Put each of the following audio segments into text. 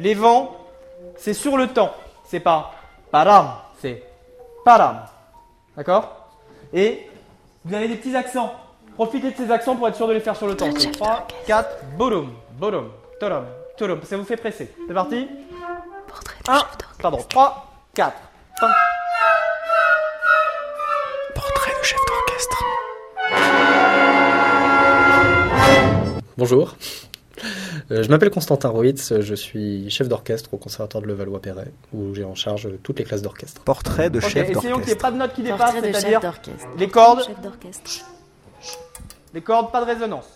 Les vents, c'est sur le temps. C'est pas param, c'est param. D'accord? Et vous avez des petits accents. Profitez de ces accents pour être sûr de les faire sur le temps. 3, 4, boum, boum, tolom, tolom. Ça vous fait presser. C'est parti? 1, pardon, 3, 4. Portrait de chef d'orchestre. Bonjour. Euh, je m'appelle Constantin Roitz, je suis chef d'orchestre au Conservatoire de Levallois-Perret, où j'ai en charge toutes les classes d'orchestre. Portrait de chef essayons qu'il n'y ait d'orchestre. pas de notes qui dépassent, Portrait de chef c'est-à-dire d'orchestre. les cordes, Chef d'orchestre. les cordes, pas de résonance.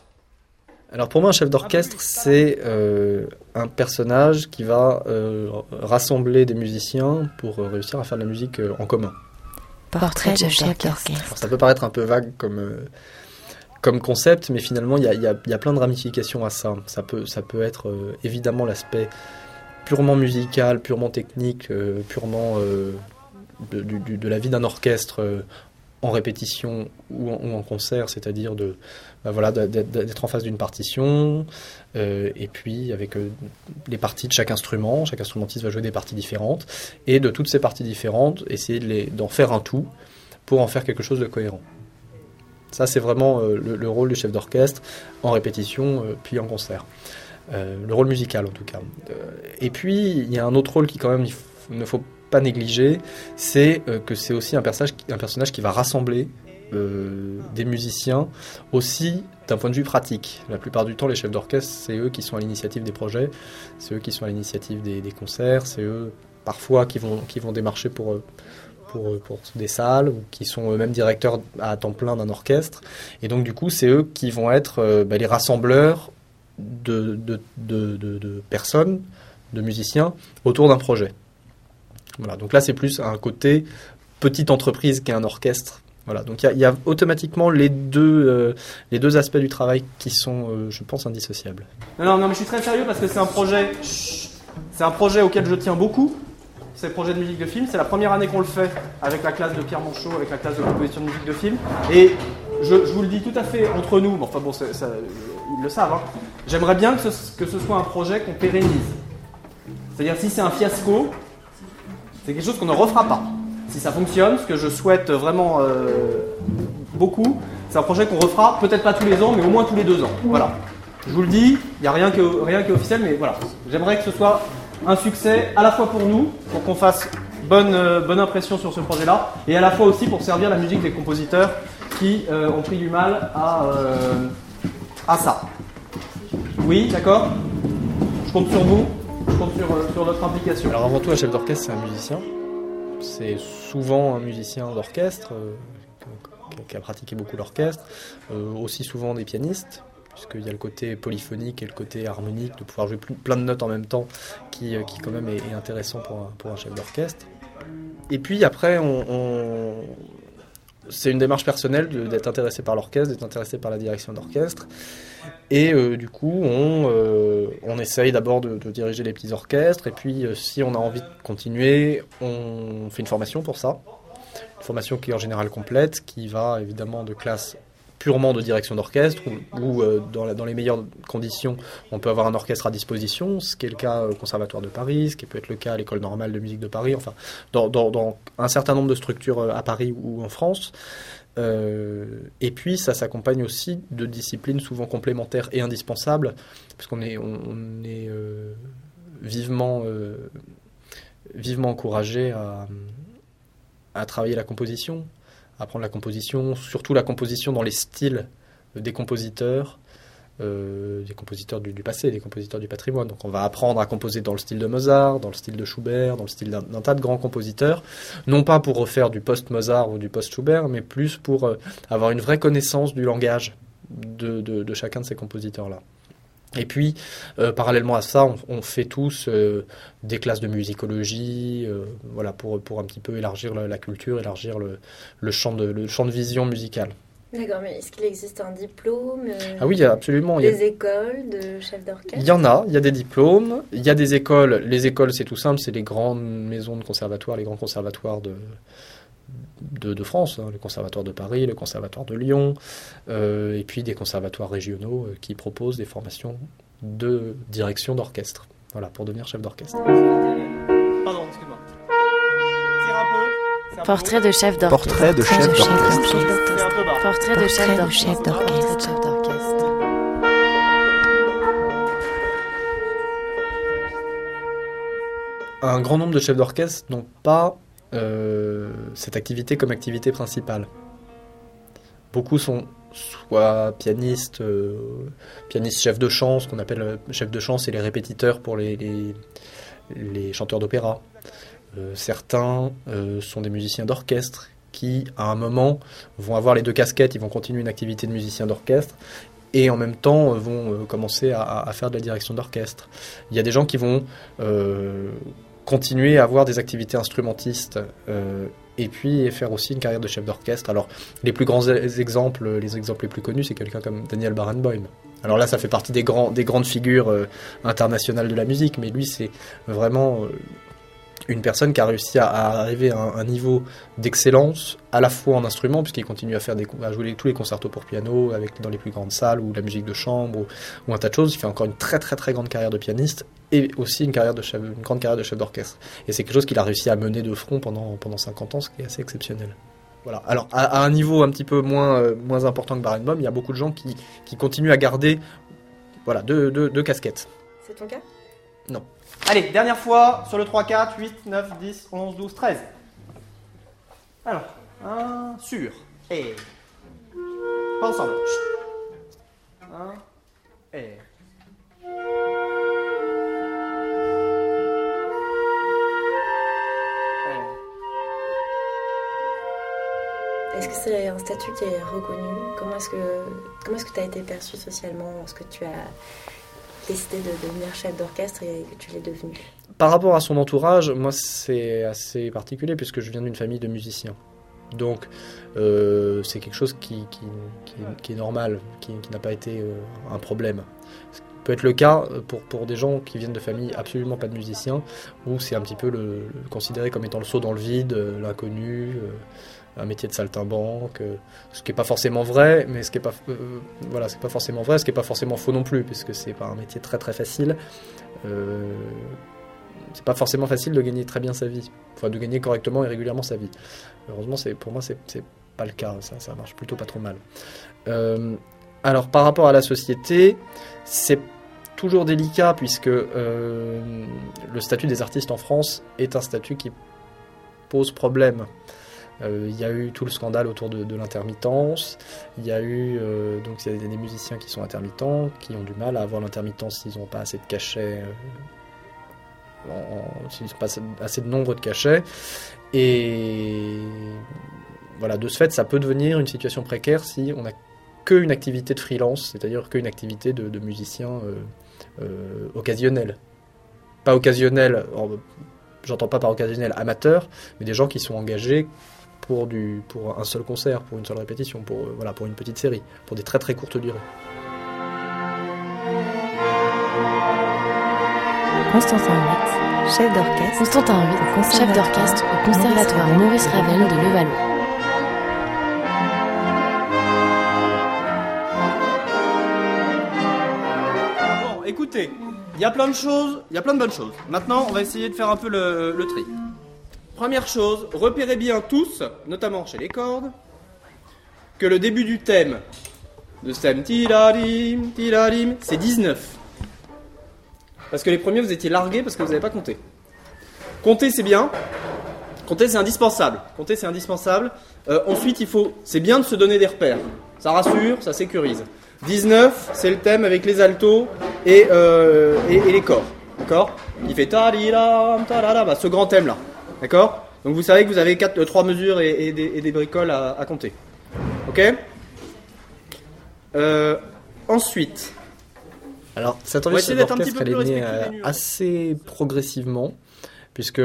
Alors pour moi, un chef d'orchestre, c'est euh, un personnage qui va euh, rassembler des musiciens pour euh, réussir à faire de la musique euh, en commun. Portrait de chef d'orchestre. Ça peut paraître un peu vague comme, euh, comme concept, mais finalement, il y a, y a- plein de ramifications à ça. Ça peut, être euh, évidemment l'aspect purement musical, purement technique, euh, purement euh, de, la vie d'un orchestre en répétition ou en, concert, c'est-à-dire de bah voilà d'être en face d'une partition et puis avec les parties de chaque instrument, chaque instrumentiste va jouer des parties différentes et de toutes ces parties différentes essayer d'en faire un tout pour en faire quelque chose de cohérent. Ça, c'est vraiment euh, le, le rôle du chef d'orchestre en répétition euh, puis en concert. Euh, le rôle musical en tout cas. Et puis, il y a un autre rôle qui quand même il ne faut pas négliger, c'est que c'est aussi un personnage, qui- va rassembler des musiciens aussi d'un point de vue pratique. La plupart du temps, les chefs d'orchestre, c'est eux qui sont à l'initiative des projets, c'est eux qui sont à l'initiative des, concerts, c'est eux parfois qui vont, qui vont démarcher pour, pour, pour des salles ou qui sont eux-mêmes directeurs à temps plein d'un orchestre. Et donc, du coup, c'est eux qui vont être euh, bah, les rassembleurs de, personnes, de musiciens, autour d'un projet. Voilà, donc là, c'est plus un côté petite entreprise qu'un orchestre. Voilà, donc il y a- automatiquement les deux, euh, les deux aspects du travail qui sont, euh, je pense, indissociables. Non, non, non, mais je suis très sérieux parce que c'est un projet, c'est un projet auquel je tiens beaucoup. C'est le projet de musique de film. C'est la première année qu'on le fait avec la classe de Pierre Monchot, avec la classe de composition de musique de film. Et je, vous le dis tout à fait entre nous. Enfin bon, ils le savent. hein. J'aimerais bien que ce, que soit un projet qu'on pérennise. C'est-à-dire si c'est un fiasco, c'est quelque chose qu'on ne refera pas. Si ça fonctionne, ce que je souhaite vraiment euh, beaucoup, c'est un projet qu'on refera peut-être pas tous les ans, mais au moins tous les deux ans. Voilà. Je vous le dis, il n'y a rien, que, rien qui est officiel, mais voilà. J'aimerais que ce soit un succès à la fois pour nous, pour qu'on fasse bonne, euh, bonne impression sur ce projet-là, et à la fois aussi pour servir la musique des compositeurs qui euh, ont pris du mal à, euh, à ça. Oui, d'accord Je compte sur vous, je compte sur, sur votre implication. Alors avant tout, un chef d'orchestre, c'est un musicien. C'est souvent un musicien d'orchestre qui- a pratiqué beaucoup l'orchestre, aussi souvent des pianistes, puisqu'il y a le côté polyphonique et le côté harmonique, de pouvoir jouer plein de notes en même temps, qui, euh, qui quand même est, intéressant pour un, chef d'orchestre. Et puis après, c'est une démarche personnelle d'être intéressé par l'orchestre, d'être intéressé par la direction d'orchestre. Et euh, du coup, on, euh, essaye d'abord de, diriger les petits orchestres. Et puis, si on a envie de continuer, on fait une formation pour ça. Une formation qui est en général complète, qui va évidemment de classe purement de direction d'orchestre, où, euh, dans, les meilleures conditions, on peut avoir un orchestre à disposition, ce qui est le cas au Conservatoire de Paris, ce qui peut être le cas à l'École normale de musique de Paris, enfin, dans, un certain nombre de structures euh, à Paris ou en France. Euh, et puis ça s'accompagne aussi de disciplines souvent complémentaires et indispensables, parce qu'on est, vivement, vivement encouragé à, travailler la composition, apprendre la composition, surtout la composition dans les styles des compositeurs, euh, des compositeurs du, passé, des compositeurs du patrimoine. Donc on va apprendre à composer dans le style de Mozart, dans le style de Schubert, dans le style d'un tas de grands compositeurs, non pas pour refaire du post-Mozart ou du post-Schubert, mais plus pour euh, avoir une vraie connaissance du langage de chacun de ces compositeurs-là. Et puis, euh, parallèlement à ça, on, on fait tous euh, des classes de musicologie, euh, voilà, pour, pour un petit peu élargir la, la culture, élargir le, le, champ de, le champ de vision musicale. D'accord, mais est-ce qu'il existe un diplôme Ah oui, absolument. il y a- Des écoles de chef d'orchestre? Il y en a, il y a des diplômes, il y a des écoles. Les écoles, c'est tout simple, c'est les grandes maisons de conservatoires, les grands conservatoires de, de, de France, hein, le conservatoire de Paris, le conservatoire de Lyon, euh, et puis des conservatoires régionaux euh, qui proposent des formations de direction d'orchestre. Voilà, pour devenir chef d'orchestre. Pardon, excuse-moi. Portrait de chef d'orchestre. Portrait de chef d'orchestre. Portrait de chef d'orchestre. Un grand nombre de chefs d'orchestre n'ont pas cette activité comme activité principale. Beaucoup sont soit pianistes, euh, pianistes chefs de chant, ce qu'on appelle euh, chef de chant, c'est les répétiteurs pour les, les, chanteurs d'opéra. Euh, certains euh, sont des musiciens d'orchestre qui, à un moment, vont avoir les deux casquettes, ils vont continuer une activité de musicien d'orchestre et en même temps euh, vont euh, commencer à, faire de la direction d'orchestre. Il y a des gens qui vont euh, continuer à avoir des activités instrumentistes euh, et puis faire aussi une carrière de chef d'orchestre. Alors, les plus grands e- exemples, les exemples les plus connus, c'est quelqu'un comme Daniel Barenboim. Alors là, ça fait partie des, grands, des grandes figures euh, internationales de la musique, mais lui, c'est vraiment euh, une personne qui a réussi à, arriver à un, niveau d'excellence, à la fois en instrument, puisqu'il continue à, faire des, à jouer tous les concertos pour piano avec, dans les plus grandes salles, ou la musique de chambre, ou, ou un tas de choses. Il fait encore une très très très grande carrière de pianiste, et aussi une, carrière de chef, une grande carrière de chef d'orchestre. Et c'est quelque chose qu'il a réussi à mener de front pendant, pendant 50 ans, ce qui est assez exceptionnel. Voilà. Alors, à, à un niveau un petit peu moins, euh, moins important que Barenboim, il y a beaucoup de gens qui, qui continuent à garder voilà, deux, deux, deux casquettes. C'est ton cas? Allez, dernière fois sur le 3, 4, 8, 9, 10, 11, 12, 13. Alors, un sur. Et. Pas ensemble. Chut. Un. Et. Est-ce que c'est un statut qui est reconnu? Comment est-ce que comment est-ce que tu as été perçu socialement lorsque tu as décidé de devenir chef d'orchestre et que tu l'es devenu Par rapport à son entourage, moi c'est assez particulier puisque je viens d'une famille de musiciens. Donc euh, c'est quelque chose qui, qui, est normal, qui, n'a pas été euh, un problème. Ce qui peut être le cas pour, pour des gens qui viennent de familles absolument pas de musiciens, où c'est un petit peu considéré comme étant le saut dans le vide, euh, l'inconnu, euh, un métier de saltimbanque, euh, ce qui n'est pas forcément vrai, mais ce qui est pas, euh, pas forcément vrai, ce qui n'est pas forcément faux non plus, puisque c'est pas un métier très très facile. Euh, c'est pas forcément facile de gagner très bien sa vie, enfin de gagner correctement et régulièrement sa vie. Heureusement, pour moi c'est pas le cas, ça, ça marche plutôt pas trop mal. Euh, alors par rapport à la société, c'est toujours délicat puisque euh, le statut des artistes en France est un statut qui pose problème. Euh, Il y a eu tout le scandale autour de, l'intermittence. Il y a eu euh, donc a des musiciens qui sont intermittents, qui ont du mal à avoir l'intermittence s'ils n'ont pas assez de cachets, euh, s'ils n'ont pas assez- de nombre de cachets. Et voilà, de ce fait, ça peut devenir une situation précaire si on n'a qu'une activité de freelance, c'est-à-dire qu'une activité de, de musicien occasionnel. Pas occasionnel, en- j'entends pas par occasionnel amateur, mais des gens qui sont engagés pour, du, pour un seul concert, pour une seule répétition, pour, euh, voilà, pour une petite série, pour des très très courtes durées. Constantin VIII, chef d'orchestre. Constantin VIII, chef d'orchestre au Conservatoire Maurice Ravel de Levallois. Bon, écoutez, il y a plein de choses, il y a plein de bonnes choses. Maintenant, on va essayer de faire un peu le, le tri. Première chose, repérez bien tous, notamment chez les cordes, que le début du thème de ce thème tiradim, tiradim, c'est 19. Parce que les premiers, vous étiez largués parce que vous n'avez pas compté. Compter, c'est bien. Compter, c'est indispensable. Compter, c'est indispensable. Euh, ensuite, il faut, c'est bien de se donner des repères. Ça rassure, ça sécurise. 19, c'est le thème avec les altos et, euh, et, les corps. D'accord? Il fait ta di lam ta la la bah, ce grand thème là. D'accord Donc vous savez que vous avez quatre, euh, trois mesures et, et des, et des bricoles à, à compter. Ok Euh, Ensuite, Alors, d'orchestre, peu elle est née euh, assez progressivement, puisque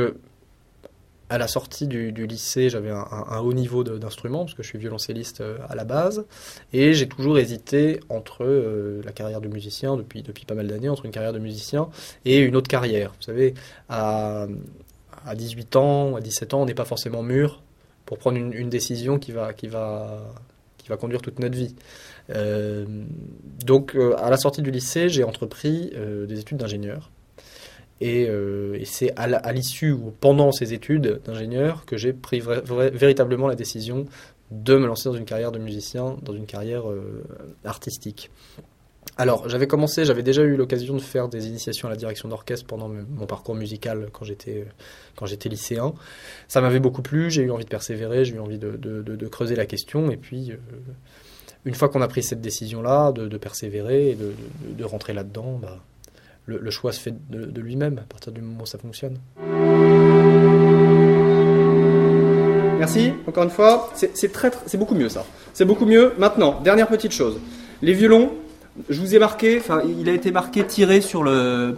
à la sortie du, du lycée, j'avais un, un- un haut niveau d'instrument, parce que je suis violoncelliste euh, à la base, et j'ai toujours hésité entre euh, la carrière de musicien, depuis, depuis pas mal d'années, entre une carrière de musicien et une autre carrière. Vous savez, à, à 18 ans, à 17 ans, on n'est pas forcément mûr pour prendre une, décision qui va, conduire toute notre vie. Euh, donc, euh, à la sortie du lycée, j'ai entrepris euh, des études d'ingénieur. Et, c'est à l'issue ou pendant ces études d'ingénieur que j'ai pris véritablement la décision de me lancer dans une carrière de musicien, dans une carrière artistique. Alors, j'avais commencé, j'avais déjà eu l'occasion de faire des initiations à la direction d'orchestre pendant mon parcours musical quand j'étais lycéen. Ça m'avait beaucoup plu, j'ai eu envie de persévérer, j'ai eu envie de, creuser la question. Et puis, euh, une fois qu'on a pris cette décision-là, de, persévérer et de, rentrer là-dedans, bah, le, le choix se fait de, lui-même à partir du moment où ça fonctionne. Merci, encore une fois. C'est beaucoup mieux ça. C'est beaucoup mieux. Maintenant, dernière petite chose. Les violons, je vous ai marqué, enfin, il a été marqué tiré sur le,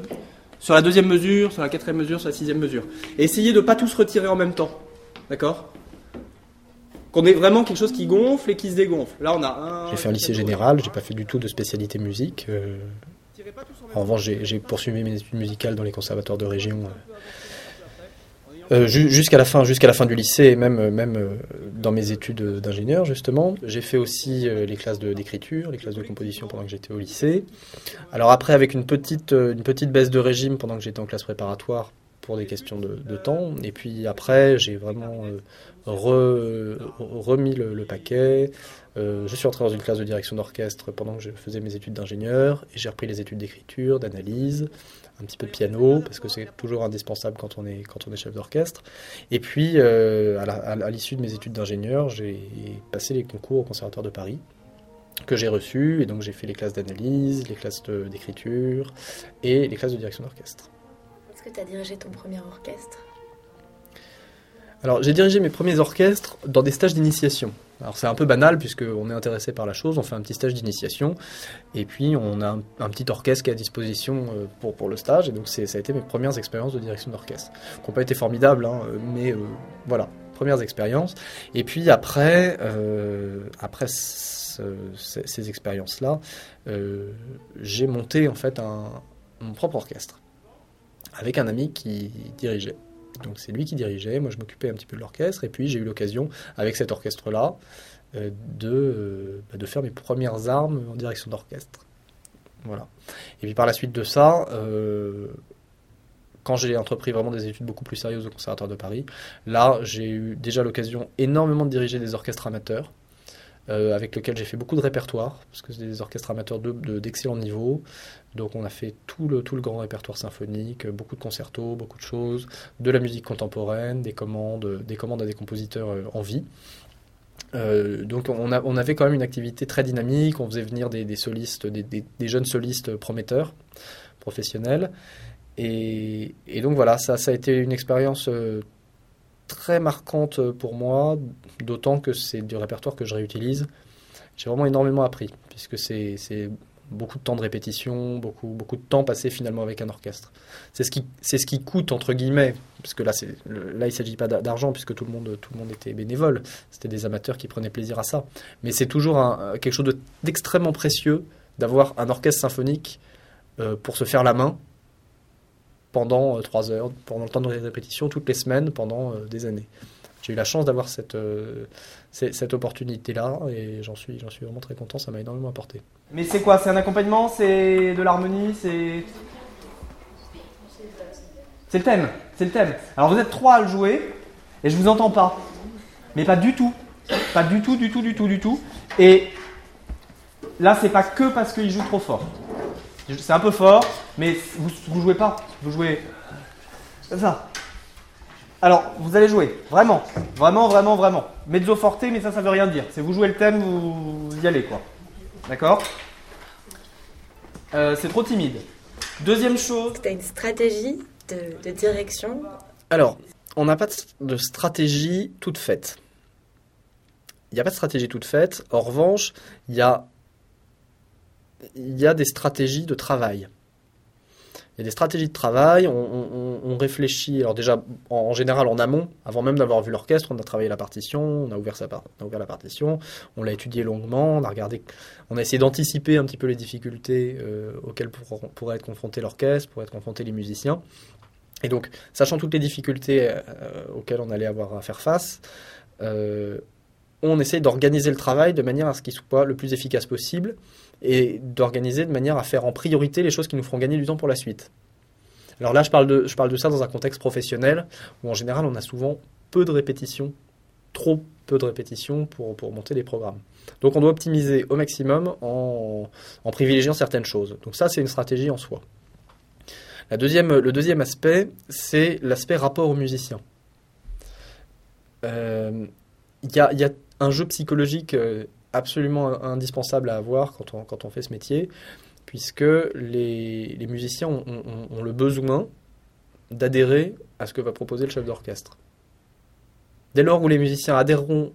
sur la deuxième mesure, sur la quatrième mesure, sur la sixième mesure. Et essayez de pas tous retirer en même temps. D'accord? Qu'on ait vraiment quelque chose qui gonfle et qui se dégonfle. Là, on a un. J'ai fait un lycée général, j'ai pas fait du tout de spécialité musique. euh, en revanche, j'ai j'ai poursuivi mes études musicales dans les conservatoires de région euh, euh, ju- jusqu'à la fin, jusqu'à la fin du lycée, et même euh, même euh, dans mes études d'ingénieur justement. J'ai fait aussi les classes d'écriture, les classes de composition pendant que j'étais au lycée. Alors après, avec une petite une petite baisse de régime pendant que j'étais en classe préparatoire pour des questions de, temps. Et puis après, j'ai vraiment re- remis le, paquet. Je suis entré dans une classe de direction d'orchestre pendant que je faisais mes études d'ingénieur et j'ai repris les études d'écriture, d'analyse, un petit peu de piano parce que c'est toujours indispensable quand on est quand on est chef d'orchestre. Et puis euh, à l'issue de mes études d'ingénieur, j'ai passé les concours au conservatoire de Paris que j'ai reçus et donc j'ai fait les classes d'analyse, les classes d'écriture et les classes de direction d'orchestre. Est-ce que tu as dirigé ton premier orchestre? Alors, j'ai dirigé mes premiers orchestres dans des stages d'initiation. Alors, c'est un peu banal puisqu'on est intéressé par la chose, on fait un petit stage d'initiation et puis on a un, petit orchestre qui est à disposition euh, pour, pour le stage. Et donc, ça a été mes premières expériences de direction d'orchestre. Qui n'ont pas été formidables, hein, mais euh, voilà, premières expériences. Et puis après, euh, après ce- ces, ces expériences-là, j'ai monté en fait un, mon propre orchestre avec un ami qui dirigeait. Donc c'est lui qui dirigeait, moi je m'occupais un petit peu de l'orchestre, et puis j'ai eu l'occasion, avec cet orchestre-là, euh, de, euh, bah, de faire mes premières armes en direction d'orchestre. Voilà. Et puis par la suite de ça, euh, quand j'ai entrepris vraiment des études beaucoup plus sérieuses au Conservatoire de Paris, là j'ai eu déjà l'occasion énormément de diriger des orchestres amateurs, euh, avec lesquels j'ai fait beaucoup de répertoires, parce que c'est des orchestres amateurs de- de- d'excellent niveau. Donc on a fait tout le, tout le grand répertoire symphonique, beaucoup de concertos, beaucoup de choses, de la musique contemporaine, des commandes, des commandes à des compositeurs euh, en vie. Euh, donc on, a- on avait quand même une activité très dynamique, on faisait venir des, solistes, des, jeunes solistes prometteurs, professionnels. Et, donc voilà, ça, a été une expérience très marquante pour moi, d'autant que c'est du répertoire que je réutilise. J'ai vraiment énormément appris, puisque c'est beaucoup de temps de répétition, beaucoup, de temps passé finalement avec un orchestre. C'est ce qui, coûte entre guillemets, parce que là, le- là il ne s'agit pas d'a- d'argent puisque tout le monde, était bénévole. C'était des amateurs qui prenaient plaisir à ça. Mais c'est toujours un- quelque chose de- d'extrêmement précieux d'avoir un orchestre symphonique euh, pour se faire la main pendant euh, trois heures, pendant le temps de répétition, toutes les semaines, pendant euh, des années. J'ai eu la chance d'avoir cette, euh, cette, opportunité-là et j'en suis, suis vraiment très content, ça m'a énormément apporté. Mais c'est quoi C'est un accompagnement C'est de l'harmonie C'est. C'est le thème. C'est le thème. Alors vous êtes trois à le jouer et je vous entends pas. Mais pas du tout. Pas du tout, du tout, du tout, du tout. Et là, c'est pas que parce qu'il joue trop fort. C'est un peu fort, mais vous, vous jouez pas. Vous jouez. Comme ça. Alors, vous allez jouer. Vraiment. Vraiment, vraiment, vraiment. Mezzo forte, mais ça, ça veut rien dire. C'est vous jouez le thème, vous, y allez, quoi. D'accord Euh, C'est trop timide. Deuxième chose. Tu as une stratégie de, de direction Alors, on n'a pas de- de stratégie toute faite. Il n'y a pas de stratégie toute faite. En revanche, il y a, il y a des stratégies de travail. Il y a des stratégies de travail, on, réfléchit, alors déjà en, général en amont, avant même d'avoir vu l'orchestre, on a travaillé la partition, on a ouvert, la partition, on l'a étudié longuement, on a regardé, on a essayé d'anticiper un petit peu les difficultés euh, auxquelles pour- pourraient être confrontés l'orchestre, pourraient être confrontés les musiciens. Et donc, sachant toutes les difficultés euh, auxquelles on allait avoir à faire face, euh, on essaye d'organiser le travail de manière à ce qu'il soit le plus efficace possible et d'organiser de manière à faire en priorité les choses qui nous feront gagner du temps pour la suite. Alors là, je parle, de, je ça dans un contexte professionnel où en général, on a souvent peu de répétitions, trop peu de répétitions pour, pour monter des programmes. Donc on doit optimiser au maximum en, privilégiant certaines choses. Donc ça, c'est une stratégie en soi. Le deuxième aspect, c'est l'aspect rapport aux musiciens. Euh, Il y, a, il y a un jeu psychologique euh, absolument indispensable à avoir quand on, quand on fait ce métier, puisque les, les musiciens ont, ont- ont le besoin d'adhérer à ce que va proposer le chef d'orchestre. Dès lors où les musiciens adhéreront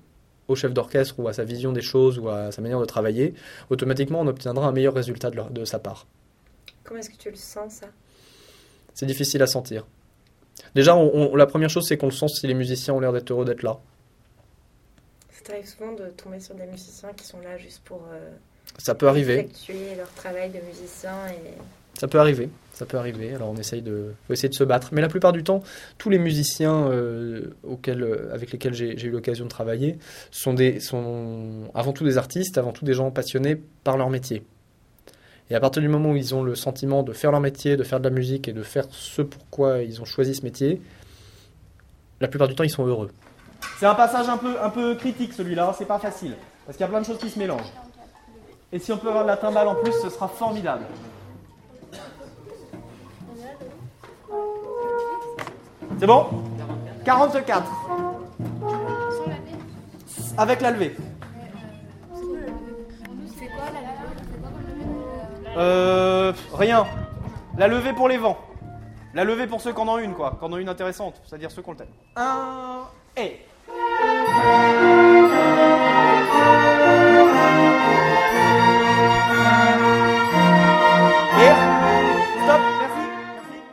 au chef d'orchestre ou à sa vision des choses ou à sa manière de travailler, automatiquement on obtiendra un meilleur résultat de, leur- de sa part. Comment est-ce que tu le sens, ça? C'est difficile à sentir. Déjà, on- on- la première chose, c'est qu'on le sent si les musiciens ont l'air d'être heureux d'être là. Ça t'arrive souvent de tomber sur des musiciens qui sont là juste pour euh, Ça peut arriver. effectuer leur travail de musicien et Ça peut arriver, ça peut arriver. Alors on essaye de, faut essayer de se battre. Mais la plupart du temps, tous les musiciens euh, auxquels, euh, avec lesquels j'ai j'ai eu l'occasion de travailler sont, des, sont avant tout des artistes, avant tout des gens passionnés par leur métier. Et à partir du moment où ils ont le sentiment de faire leur métier, de faire de la musique et de faire ce pourquoi ils ont choisi ce métier, la plupart du temps ils sont heureux. C'est un passage un peu, critique celui-là, hein, c'est pas facile. Parce qu'il y a plein de choses qui se mélangent. Et si on peut avoir de la timbale en plus, ce sera formidable. C'est bon? 44. Avec la levée. Euh, rien. La levée pour les vents. La levée pour ceux qui en ont une, quoi. Qui en ont une intéressante. C'est-à-dire ceux qui ont le. Un. Et.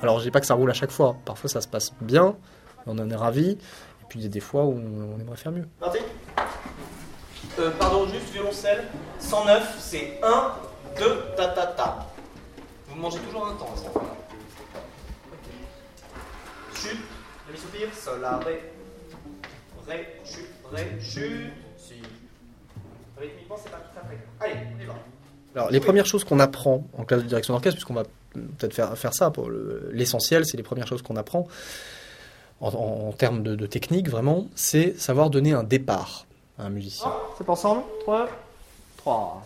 Alors je dis pas que ça roule à chaque fois. Parfois ça se passe bien, on en est ravi. Et puis il y a des fois où on, aimerait faire mieux. Euh, Pardon, juste violoncelle. 109, c'est 1, 2, ta ta ta. Vous mangez toujours un temps moment-là. Chute, demi soupir, sol, ré. Ré, chute, ré, chute, si. Rythmiquement, c'est pas tout à fait. Allez, on y va. Alors les premières choses qu'on apprend en classe de direction d'orchestre, puisqu'on va peut-être faire, faire ça, pour le- l'essentiel, c'est les premières choses qu'on apprend en, en- en termes de, de technique vraiment, c'est savoir donner un départ à un musicien. C'est pas ensemble 3, 3.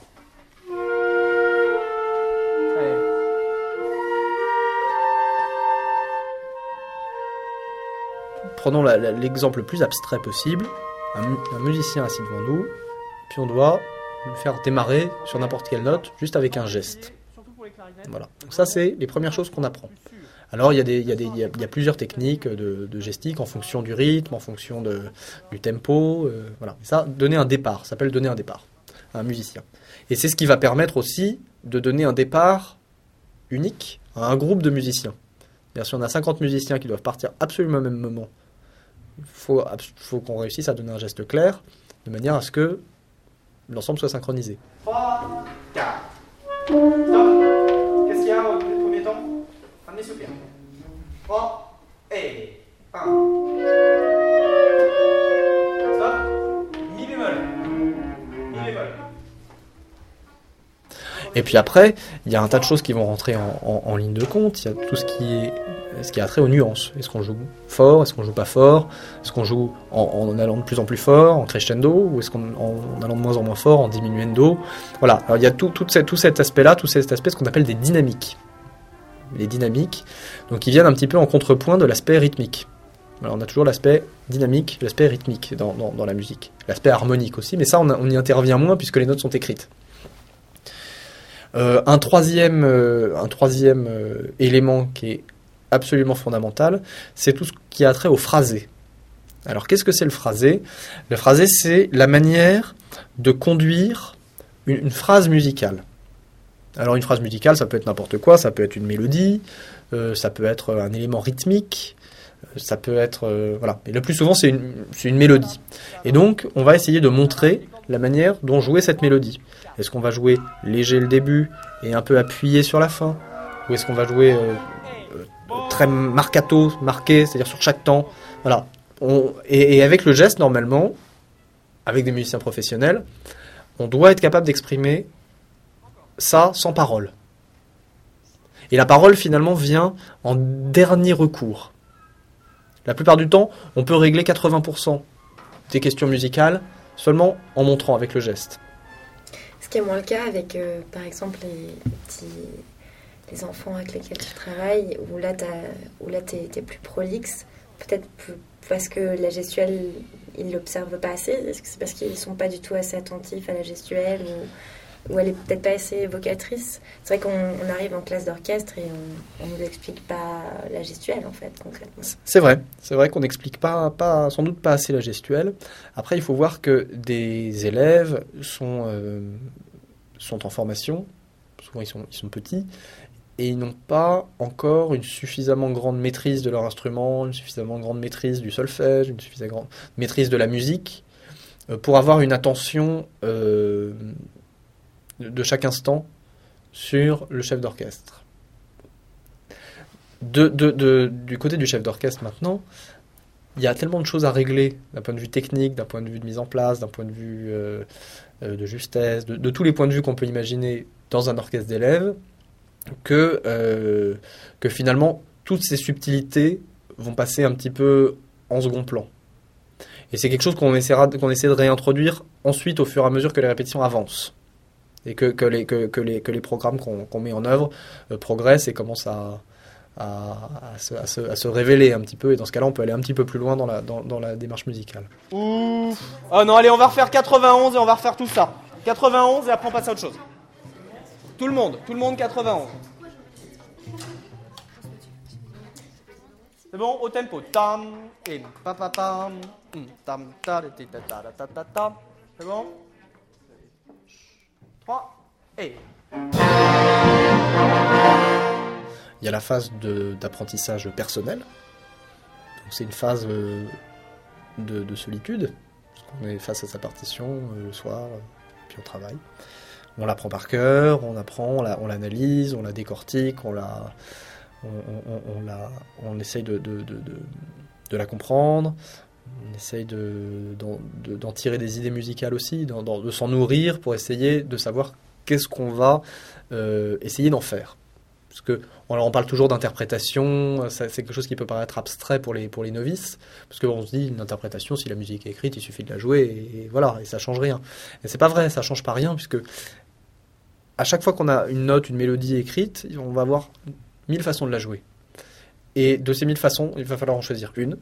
Prenons l'exemple le plus abstrait possible, un, mu- un musicien assis devant nous, puis on doit le faire démarrer sur n'importe quelle note, juste avec un geste. Voilà. Donc ça, c'est les premières choses qu'on apprend. Alors, il y a, plusieurs techniques de, gestique en fonction du rythme, en fonction du tempo. euh, voilà. Ça, donner un départ, ça s'appelle donner un départ à un musicien. Et c'est ce qui va permettre aussi de donner un départ unique à un groupe de musiciens. Si on a 50 musiciens qui doivent partir absolument au même moment, faut, faut qu'on réussisse à donner un geste clair, de manière à ce que l'ensemble soit synchronisé. 3, 4. Stop. Qu'est-ce qu'il y a au premier temps? Un demi-soupir. 3 et 1. Stop. Mi bémol. Mi bémol. Et puis après, il y a un tas de choses qui vont rentrer en, en- en ligne de compte. Il y a tout ce qui est ce qui a trait aux nuances? Est-ce qu'on joue fort? Est-ce qu'on joue pas fort? Est-ce qu'on joue en, allant de plus en plus fort, en crescendo? Ou est-ce qu'en en, allant de moins en moins fort, en diminuendo? Voilà. Alors il y a tout, tout, cet aspect-là, tout cet aspect ce qu'on appelle des dynamiques. Les dynamiques, donc ils viennent un petit peu en contrepoint de l'aspect rythmique. Alors on a toujours l'aspect dynamique, l'aspect rythmique dans, dans- la musique. L'aspect harmonique aussi, mais ça on y intervient moins puisque les notes sont écrites. Euh, un troisième, euh, un troisième euh, élément qui est absolument fondamental, c'est tout ce qui a trait au phrasé. Alors qu'est-ce que c'est le phrasé? Le phrasé, c'est la manière de conduire une, phrase musicale. Alors une phrase musicale, ça peut être n'importe quoi, ça peut être une mélodie, euh, ça peut être un élément rythmique, euh, ça peut être... euh, voilà. Et le plus souvent, c'est une, une mélodie. Et donc, on va essayer de montrer la manière dont jouer cette mélodie. Est-ce qu'on va jouer léger le début et un peu appuyé sur la fin? Ou est-ce qu'on va jouer très marcato, marqué, c'est-à-dire sur chaque temps Voilà. Et avec le geste, normalement, avec des musiciens professionnels, on doit être capable d'exprimer ça sans parole. Et la parole finalement vient en dernier recours. La plupart du temps, on peut régler 80% des questions musicales seulement en montrant avec le geste. Ce qui est moins le cas avec, euh, par exemple, les petits les enfants avec lesquels tu travailles, où là, là t'es, t'es plus prolixe, peut-être parce que la gestuelle, ils l'observent pas assez c'est parce qu'ils sont pas du tout assez attentifs à la gestuelle ou, elle est peut-être pas assez évocatrice? C'est vrai qu'on on arrive en classe d'orchestre et on, on nous explique pas la gestuelle, en fait, concrètement. C'est vrai, c'est vrai qu'on n'explique pas, pas, sans doute pas assez la gestuelle. Après, il faut voir que des élèves sont, euh, sont en formation, souvent ils sont, ils sont petits, et ils n'ont pas encore une suffisamment grande maîtrise de leur instrument, une suffisamment grande maîtrise du solfège, une suffisamment grande maîtrise de la musique, euh, pour avoir une attention euh, de chaque instant sur le chef d'orchestre. Du côté du chef d'orchestre maintenant, il y a tellement de choses à régler d'un point de vue technique, d'un point de vue de mise en place, d'un point de vue euh, de justesse, de tous les points de vue qu'on peut imaginer dans un orchestre d'élèves, que, euh, que finalement toutes ces subtilités vont passer un petit peu en second plan. Et c'est quelque chose qu'on essaiera, qu'on essaie de réintroduire ensuite au fur et à mesure que les répétitions avancent. Et que, que, les, que, les, que les programmes qu'on qu'on met en œuvre euh, progressent et commencent à, à, à se, à se- à se révéler un petit peu. Et dans ce cas-là, on peut aller un petit peu plus loin dans la, dans, dans la démarche musicale. Ouf. Oh non, allez, on va refaire 91 et on va refaire tout ça. 91 et après on passe à autre chose. Tout le monde, tout le monde 91. C'est bon, au tempo. Tam, in, pa pa pam, hum, tam, ta, ta, ta, ta, ta, tam. C'est bon? 3 et. Il y a la phase d'apprentissage personnel. C'est une phase euh, de, de solitude. Qu'on est face à sa partition euh, le soir, euh, puis on travaille. On l'apprend par cœur, on apprend, on la- on l'analyse, on la décortique, on la, on, on- on- la, on essaye de, de, de- de- la comprendre. On essaye de- d'en de, d'en tirer des idées musicales aussi, de s'en nourrir pour essayer de savoir qu'est-ce qu'on va euh, essayer d'en faire. Parce que on, on parle toujours d'interprétation, c'est quelque chose qui peut paraître abstrait pour les, pour les novices, parce qu'on se dit une interprétation, si la musique est écrite, il suffit de la jouer et, et voilà, et ça change rien. Et c'est pas vrai, ça change pas rien, puisque à chaque fois qu'on a une note, une mélodie écrite, on va avoir mille façons de la jouer. Et de ces mille façons, il va falloir en choisir une.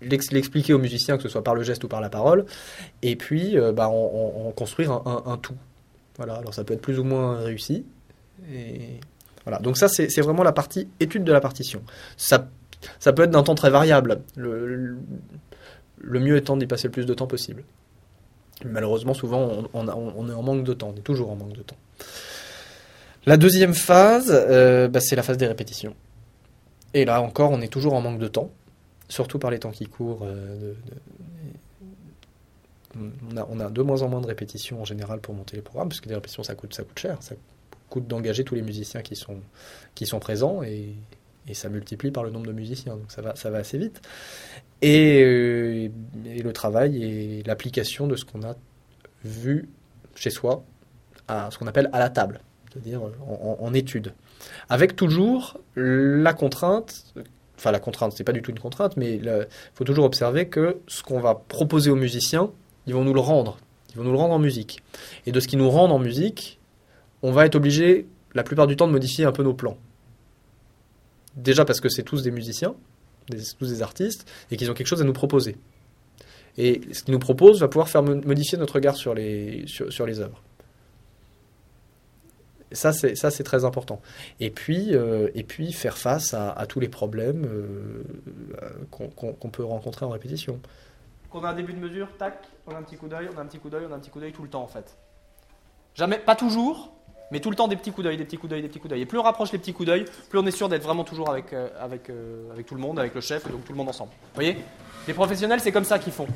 L'expliquer aux musiciens, que ce soit par le geste ou par la parole, et puis euh, bah, en, construire un, tout. Voilà, alors ça peut être plus ou moins réussi. Voilà, donc ça c'est vraiment la partie étude de la partition. Ça, ça peut être d'un temps très variable. Le, le- le mieux étant d'y passer le plus de temps possible. Malheureusement, souvent, on, est en manque de temps. On est toujours en manque de temps. La deuxième phase, euh, bah, c'est la phase des répétitions. Et là encore, on est toujours en manque de temps, surtout par les temps qui courent. euh, on, a, de moins en moins de répétitions en général pour monter les programmes, parce que des répétitions, ça coûte, ça coûte cher. Ça coûte d'engager tous les musiciens qui sont, présents et ça multiplie par le nombre de musiciens. Donc ça va, ça va assez vite. Et, euh, et le travail et l'application de ce qu'on a vu chez soi, à ce qu'on appelle à la table, c'est-à-dire en, en- en étude. Avec toujours la contrainte, enfin la contrainte, c'est pas du tout une contrainte, mais il faut toujours observer que ce qu'on va proposer aux musiciens, ils vont nous le rendre. Ils vont nous le rendre en musique. Et de ce qu'ils nous rendent en musique, on va être obligé, la plupart du temps, de modifier un peu nos plans. Déjà parce que c'est tous des musiciens, tous des artistes, et qu'ils ont quelque chose à nous proposer. Et ce qu'ils nous proposent va pouvoir faire mo- modifier notre regard sur les, œuvres. Ça, c'est très important. Et puis, euh, faire face à, tous les problèmes euh, qu'on qu'on- qu'on peut rencontrer en répétition. Qu'on a un début de mesure, tac, on a un petit coup d'œil, on a un petit coup d'œil, on a un petit coup d'œil tout le temps en fait. Jamais, pas toujours, mais tout le temps des petits coups d'œil, des petits coups d'œil, des petits coups d'œil. Et plus on rapproche les petits coups d'œil, plus on est sûr d'être vraiment toujours avec, euh, avec, euh, avec tout le monde, avec le chef, et donc tout le monde ensemble. Vous voyez? Les professionnels, c'est comme ça qu'ils font.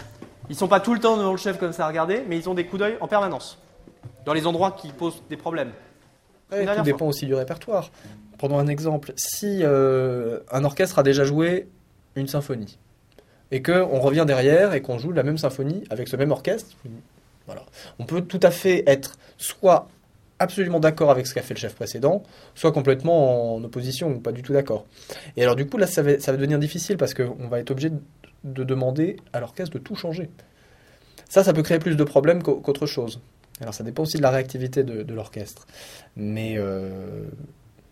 Ils sont pas tout le temps devant le chef comme ça à regarder, mais ils ont des coups d'œil en permanence. Dans les endroits qui posent des problèmes. Ouais, tout dépend aussi du répertoire. Prenons un exemple. Si euh, un orchestre a déjà joué une symphonie et que on revient derrière et qu'on joue la même symphonie avec ce même orchestre, voilà, on peut tout à fait être soit absolument d'accord avec ce qu'a fait le chef précédent, soit complètement en opposition ou pas du tout d'accord. Et alors du coup là ça va, ça va devenir difficile parce qu'on va être obligé de, de demander à l'orchestre de tout changer. Ça, ça peut créer plus de problèmes qu'au- qu'autre chose. Alors ça dépend aussi de la réactivité de, l'orchestre. Mais, euh,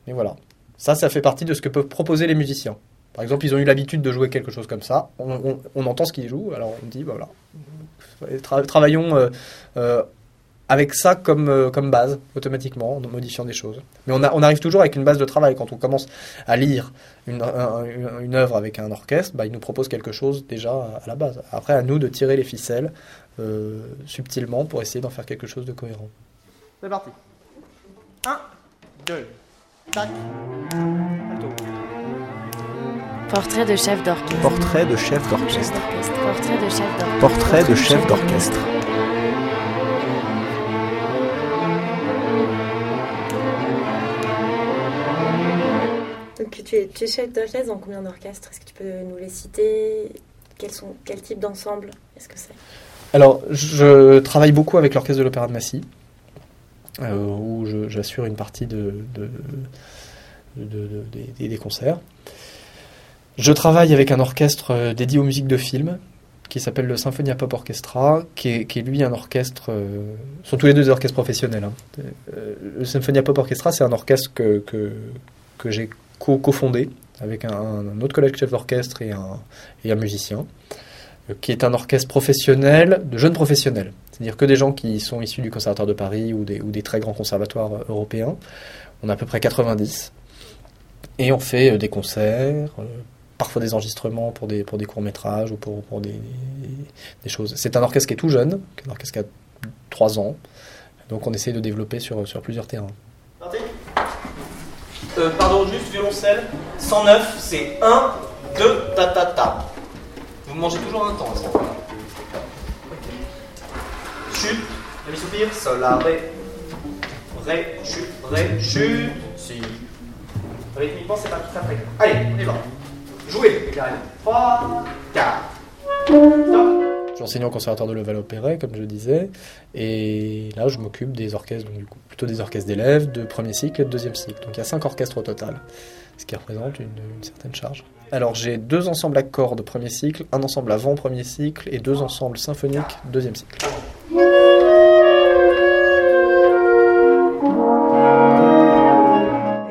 mais voilà. Ça, ça fait partie de ce que peuvent proposer les musiciens. Par exemple, ils ont eu l'habitude de jouer quelque chose comme ça. On, entend ce qu'ils jouent, alors on dit, bah voilà, Tra- travaillons euh, euh, avec ça comme, euh, comme base, automatiquement, en modifiant des choses. Mais on, a- on arrive toujours avec une base de travail. Quand on commence à lire une, un- une- une œuvre avec un orchestre, bah, il nous propose quelque chose déjà à la base. Après, à nous de tirer les ficelles euh, subtilement pour essayer d'en faire quelque chose de cohérent. C'est parti. 1, 2, tac. Alto. Portrait de chef d'orchestre. Portrait de chef d'orchestre. Portrait de chef d'orchestre. Portrait de chef d'orchestre. Tu es, tu es chef d'orchestre dans combien d'orchestres? Est-ce que tu peux nous les citer? Quels sont, Quel type d'ensemble est-ce que c'est? Alors, je travaille beaucoup avec l'orchestre de l'Opéra de Massy, euh, où j'assure une partie de, de- de- de- des- concerts. Je travaille avec un orchestre euh, dédié aux musiques de films, qui s'appelle le Symphonia Pop Orchestra, qui est, qui est lui un orchestre. euh, sont tous les deux des orchestres professionnels. hein. Euh, le Symphonia Pop Orchestra, c'est un orchestre que, que, que j'ai co- cofondé avec un, autre collègue chef d'orchestre et un, et un musicien euh, qui est un orchestre professionnel de jeunes professionnels. C'est-à-dire que des gens qui sont issus du Conservatoire de Paris ou des, ou des très grands conservatoires euh, européens. On a à peu près 90. Et on fait euh, des concerts, parfois des enregistrements pour des, pour des courts-métrages ou pour, pour des, des choses. C'est un orchestre qui est tout jeune, un orchestre qui a 3 ans. Donc on essaie de développer sur, sur plusieurs terrains. Euh, pardon, juste violoncelle. 109, c'est 1, 2, ta ta ta. Vous mangez toujours un temps à ce moment-là. Chute, la mi soupir, sol, la, ré. Ré, chute, ré, chute, si. Rythmiquement, c'est pas tout à fait. Allez, on y va. Jouez, les gars. 3, 4. Stop. J'enseigne au conservatoire de Levallois-Perret, comme je disais, et là je m'occupe des orchestres, donc du coup plutôt des orchestres d'élèves de premier cycle et de deuxième cycle. Donc il y a cinq orchestres au total, ce qui représente une, une certaine charge. Alors j'ai deux ensembles à cordes premier cycle, un ensemble avant premier cycle et deux ensembles symphoniques deuxième cycle.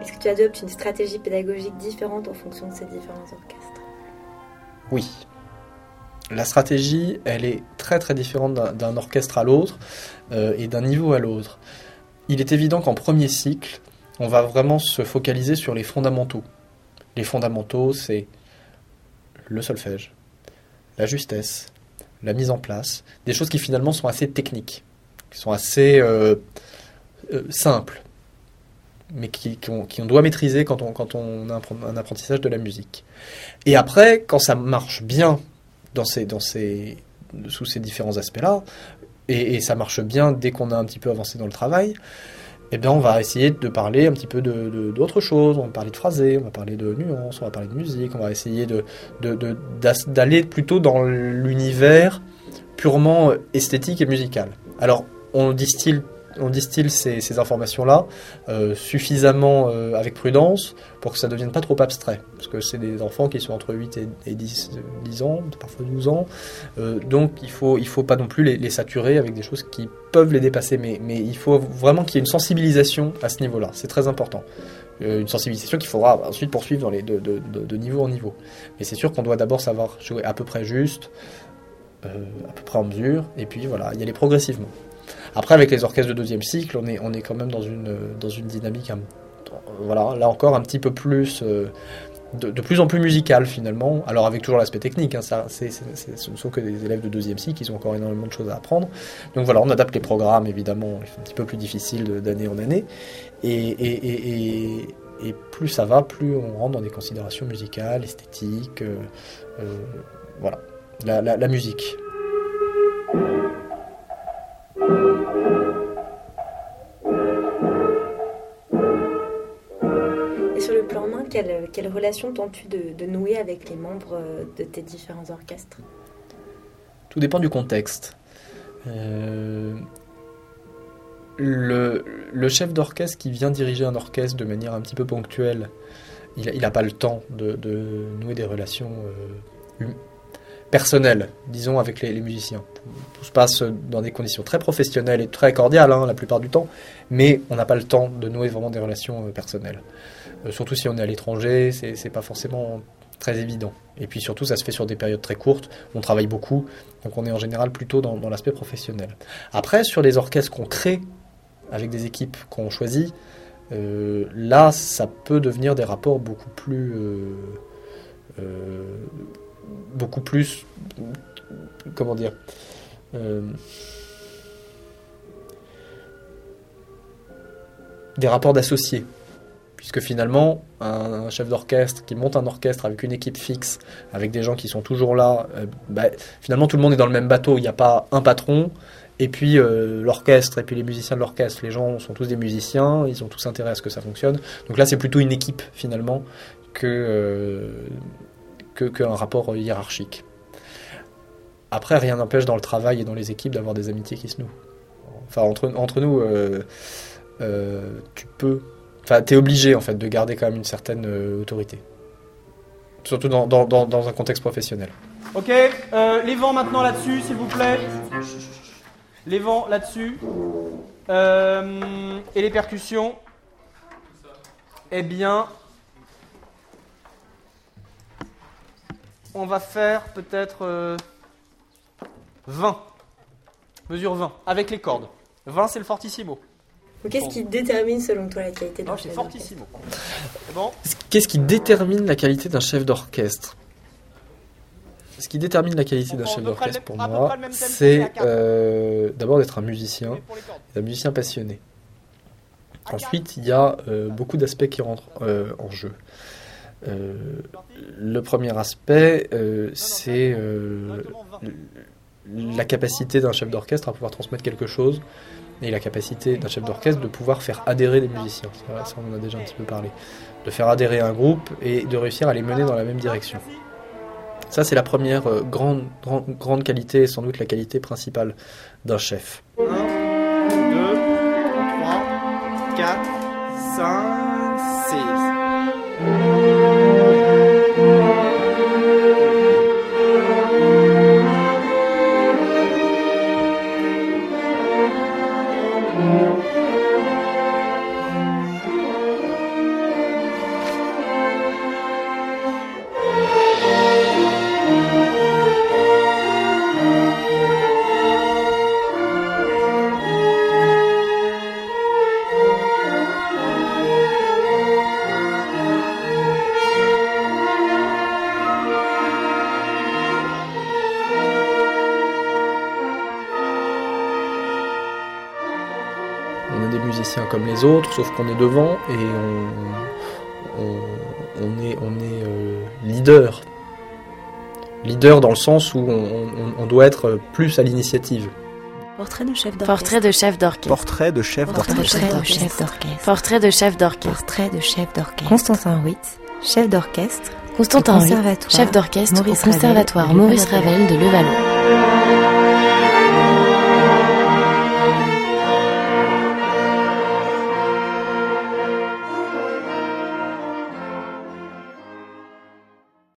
Est-ce que tu adoptes une stratégie pédagogique différente en fonction de ces différents orchestres? Oui. La stratégie, elle est très très différente d'un- orchestre à l'autre euh, et d'un niveau à l'autre. Il est évident qu'en premier cycle, on va vraiment se focaliser sur les fondamentaux. Les fondamentaux, c'est le solfège, la justesse, la mise en place, des choses qui finalement sont assez techniques, qui sont assez euh, euh, simples, mais qui, on doit maîtriser quand on, quand on a un apprentissage de la musique. Et après, quand ça marche bien dans ces, dans ces, sous ces différents aspects-là, et, ça marche bien dès qu'on a un petit peu avancé dans le travail, eh bien, on va essayer de parler un petit peu de, de- d'autres choses. On va parler de phrasé, on va parler de nuances, on va parler de musique, on va essayer de, de- de- d'aller plutôt dans l'univers purement esthétique et musical. Alors, on distille, on distille ces, informations-là euh, suffisamment euh, avec prudence pour que ça ne devienne pas trop abstrait. Parce que c'est des enfants qui sont entre 8 et, et 10, euh, 10 ans, parfois 12 ans. Donc il ne faut, il faut pas non plus les, saturer avec des choses qui peuvent les dépasser. Mais, il faut vraiment qu'il y ait une sensibilisation à ce niveau-là. C'est très important. Une sensibilisation qu'il faudra ensuite poursuivre de, de- niveau en niveau. Mais c'est sûr qu'on doit d'abord savoir jouer à peu près juste, à peu près en mesure, et puis voilà, y aller progressivement. Après, avec les orchestres de deuxième cycle, on est, on est quand même dans une, dans une dynamique, voilà, là encore un petit peu plus, euh, de, plus en plus musicale finalement. Alors avec toujours l'aspect technique, hein, ça, ce ne sont que des élèves de deuxième cycle, ils ont encore énormément de choses à apprendre. Donc voilà, on adapte les programmes évidemment, c'est un petit peu plus difficile d'année en année. Et, plus ça va, plus on rentre dans des considérations musicales, esthétiques, euh, euh, voilà, la musique. Quelle, relation tentes-tu de, nouer avec les membres euh, de tes différents orchestres? Tout dépend du contexte. Euh, le, chef d'orchestre qui vient diriger un orchestre de manière un petit peu ponctuelle, il n'a pas le temps de, nouer des relations euh, personnelles, disons, avec les, musiciens. Tout se passe dans des conditions très professionnelles et très cordiales hein, la plupart du temps, mais on n'a pas le temps de nouer vraiment des relations euh, personnelles. Euh, surtout si on est à l'étranger, c'est pas forcément très évident. Et puis surtout, ça se fait sur des périodes très courtes, on travaille beaucoup, donc on est en général plutôt dans, l'aspect professionnel. Après, sur les orchestres qu'on crée avec des équipes qu'on choisit, euh, là, ça peut devenir des rapports beaucoup plus, beaucoup plus, comment dire, euh, des rapports d'associés. Puisque finalement, un, chef d'orchestre qui monte un orchestre avec une équipe fixe, avec des gens qui sont toujours là, euh, bah, finalement tout le monde est dans le même bateau. Il n'y a pas un patron, et puis euh, l'orchestre, et puis les musiciens de l'orchestre. Les gens sont tous des musiciens, ils ont tous intérêt à ce que ça fonctionne. Donc là, c'est plutôt une équipe finalement que qu'un rapport hiérarchique. Après, rien n'empêche dans le travail et dans les équipes d'avoir des amitiés qui se nouent. Enfin, entre, entre nous, euh, euh, tu peux. Enfin, t'es obligé en fait de garder quand même une certaine euh, autorité. Surtout dans, dans, dans, un contexte professionnel. Ok, euh, les vents maintenant là-dessus, s'il vous plaît. Les vents là-dessus. Euh, et les percussions. Eh bien, on va faire peut-être euh, 20. Mesure 20, avec les cordes. 20, c'est le fortissimo. Qu'est-ce qui détermine selon toi la qualité d'un chef fortissimo. Bon Qu'est-ce qui détermine la qualité d'un chef d'orchestre? Ce qui détermine la qualité d'un chef d'orchestre pour moi, c'est euh, d'abord d'être un musicien, un musicien passionné. Ensuite, il y a euh, beaucoup d'aspects qui rentrent euh, en jeu. Euh, le premier aspect, euh, c'est euh, Directement 20. la capacité d'un chef d'orchestre à pouvoir transmettre quelque chose et la capacité d'un chef d'orchestre de pouvoir faire adhérer les musiciens. Ça, ça, on en a déjà un petit peu parlé. De faire adhérer un groupe et de réussir à les mener dans la même direction. Ça, c'est la première grande, grande, grande qualité, et sans doute la qualité principale d'un chef. 1, 2, 3, 4, 5, les autres, sauf qu'on est devant et on, on, on est, on est euh, leader. Leader dans le sens où on, on- on doit être plus à l'initiative. Portrait de chef d'orchestre. Portrait de chef d'orchestre. Portrait de chef d'orchestre. Portrait de chef d'orchestre. Portrait de chef d'orchestre. Constantin Witt, chef d'orchestre, Constantin Conservatoire chef d'orchestre au Maurice Ravel Conservatoire de Maurice. Ravel de Levallois.